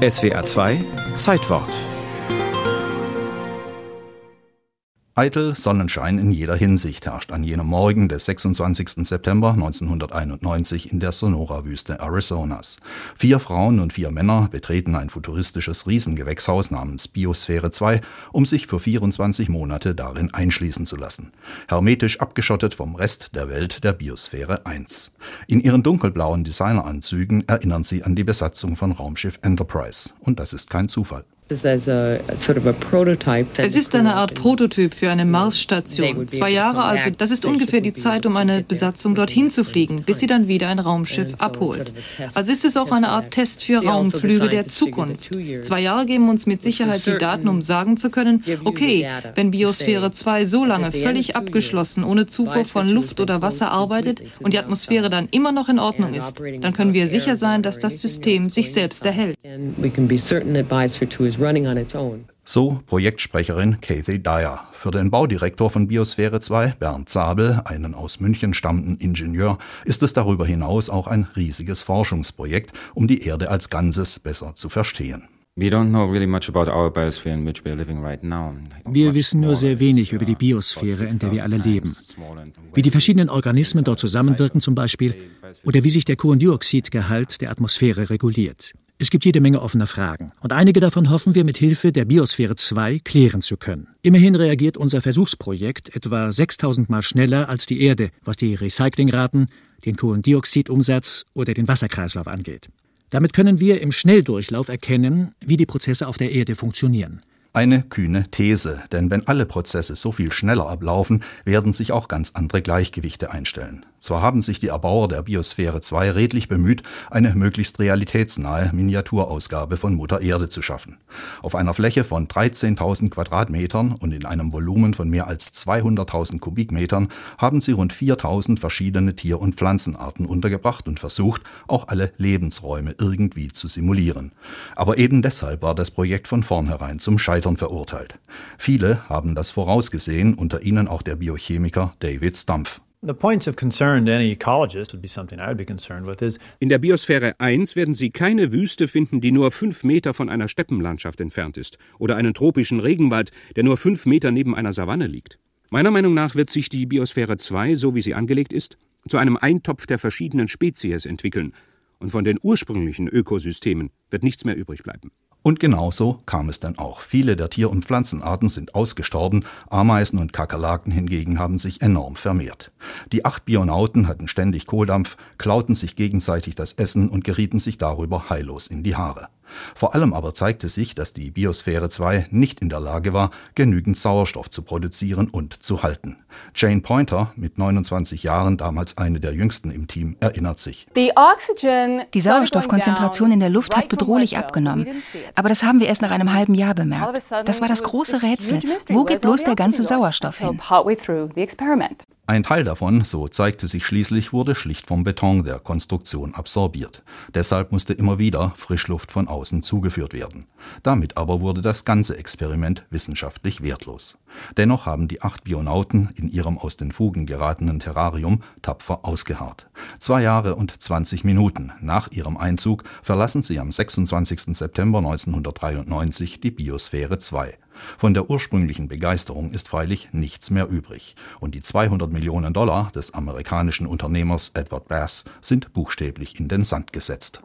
SWR 2 Zeitwort Eitel Sonnenschein in jeder Hinsicht herrscht an jenem Morgen des 26. September 1991 in der Sonora-Wüste Arizonas. Vier Frauen und vier Männer betreten ein futuristisches Riesengewächshaus namens Biosphäre 2, um sich für 24 Monate darin einschließen zu lassen. Hermetisch abgeschottet vom Rest der Welt der Biosphäre 1. In ihren dunkelblauen Designeranzügen erinnern sie an die Besatzung von Raumschiff Enterprise. Und das ist kein Zufall. Es ist eine Art Prototyp für eine Marsstation. Zwei Jahre also, das ist ungefähr die Zeit, um eine Besatzung dorthin zu fliegen, bis sie dann wieder ein Raumschiff abholt. Also ist es auch eine Art Test für also Raumflüge der Zukunft. Zwei Jahre geben uns mit Sicherheit die Daten, um sagen zu können, okay, wenn Biosphäre 2 so lange völlig abgeschlossen, ohne Zufuhr von Luft oder Wasser arbeitet und die Atmosphäre dann immer noch in Ordnung ist, dann können wir sicher sein, dass das System sich selbst erhält running on its own. So Projektsprecherin Kathy Dyer. Für den Baudirektor von Biosphäre 2, Bernd Zabel, einen aus München stammenden Ingenieur, ist es darüber hinaus auch ein riesiges Forschungsprojekt, um die Erde als Ganzes besser zu verstehen. Wir wissen nur sehr wenig über die Biosphäre, in der wir alle leben. Wie die verschiedenen Organismen dort zusammenwirken zum Beispiel oder wie sich der Kohlendioxidgehalt der Atmosphäre reguliert. Es gibt jede Menge offener Fragen und einige davon hoffen wir mit Hilfe der Biosphäre 2 klären zu können. Immerhin reagiert unser Versuchsprojekt etwa 6000 Mal schneller als die Erde, was die Recyclingraten, den Kohlendioxidumsatz oder den Wasserkreislauf angeht. Damit können wir im Schnelldurchlauf erkennen, wie die Prozesse auf der Erde funktionieren. Eine kühne These, denn wenn alle Prozesse so viel schneller ablaufen, werden sich auch ganz andere Gleichgewichte einstellen. Zwar haben sich die Erbauer der Biosphäre 2 redlich bemüht, eine möglichst realitätsnahe Miniaturausgabe von Mutter Erde zu schaffen. Auf einer Fläche von 13.000 Quadratmetern und in einem Volumen von mehr als 200.000 Kubikmetern haben sie rund 4.000 verschiedene Tier- und Pflanzenarten untergebracht und versucht, auch alle Lebensräume irgendwie zu simulieren. Aber eben deshalb war das Projekt von vornherein zum Scheitern verurteilt. Viele haben das vorausgesehen, unter ihnen auch der Biochemiker David Stumpf. In der Biosphäre 1 werden Sie keine Wüste finden, die nur fünf Meter von einer Steppenlandschaft entfernt ist, oder einen tropischen Regenwald, der nur fünf Meter neben einer Savanne liegt. Meiner Meinung nach wird sich die Biosphäre 2, so wie sie angelegt ist, zu einem Eintopf der verschiedenen Spezies entwickeln, und von den ursprünglichen Ökosystemen wird nichts mehr übrig bleiben. Und genauso kam es dann auch. Viele der Tier- und Pflanzenarten sind ausgestorben, Ameisen und Kakerlaken hingegen haben sich enorm vermehrt. Die acht Bionauten hatten ständig Kohldampf, klauten sich gegenseitig das Essen und gerieten sich darüber heillos in die Haare. Vor allem aber zeigte sich, dass die Biosphäre 2 nicht in der Lage war, genügend Sauerstoff zu produzieren und zu halten. Jane Pointer, mit 29 Jahren damals eine der jüngsten im Team, erinnert sich. Die Sauerstoffkonzentration in der Luft hat bedrohlich abgenommen. Aber das haben wir erst nach einem halben Jahr bemerkt. Das war das große Rätsel. Wo geht bloß der ganze Sauerstoff hin? Ein Teil davon, so zeigte sich schließlich, wurde schlicht vom Beton der Konstruktion absorbiert. Deshalb musste immer wieder Frischluft von außen zugeführt werden. Damit aber wurde das ganze Experiment wissenschaftlich wertlos. Dennoch haben die acht Bionauten in ihrem aus den Fugen geratenen Terrarium tapfer ausgeharrt. Zwei Jahre und 20 Minuten nach ihrem Einzug verlassen sie am 26. September 1993 die Biosphäre 2. Von der ursprünglichen Begeisterung ist freilich nichts mehr übrig. Und die 200 Millionen Dollar des amerikanischen Unternehmers Edward Bass sind buchstäblich in den Sand gesetzt.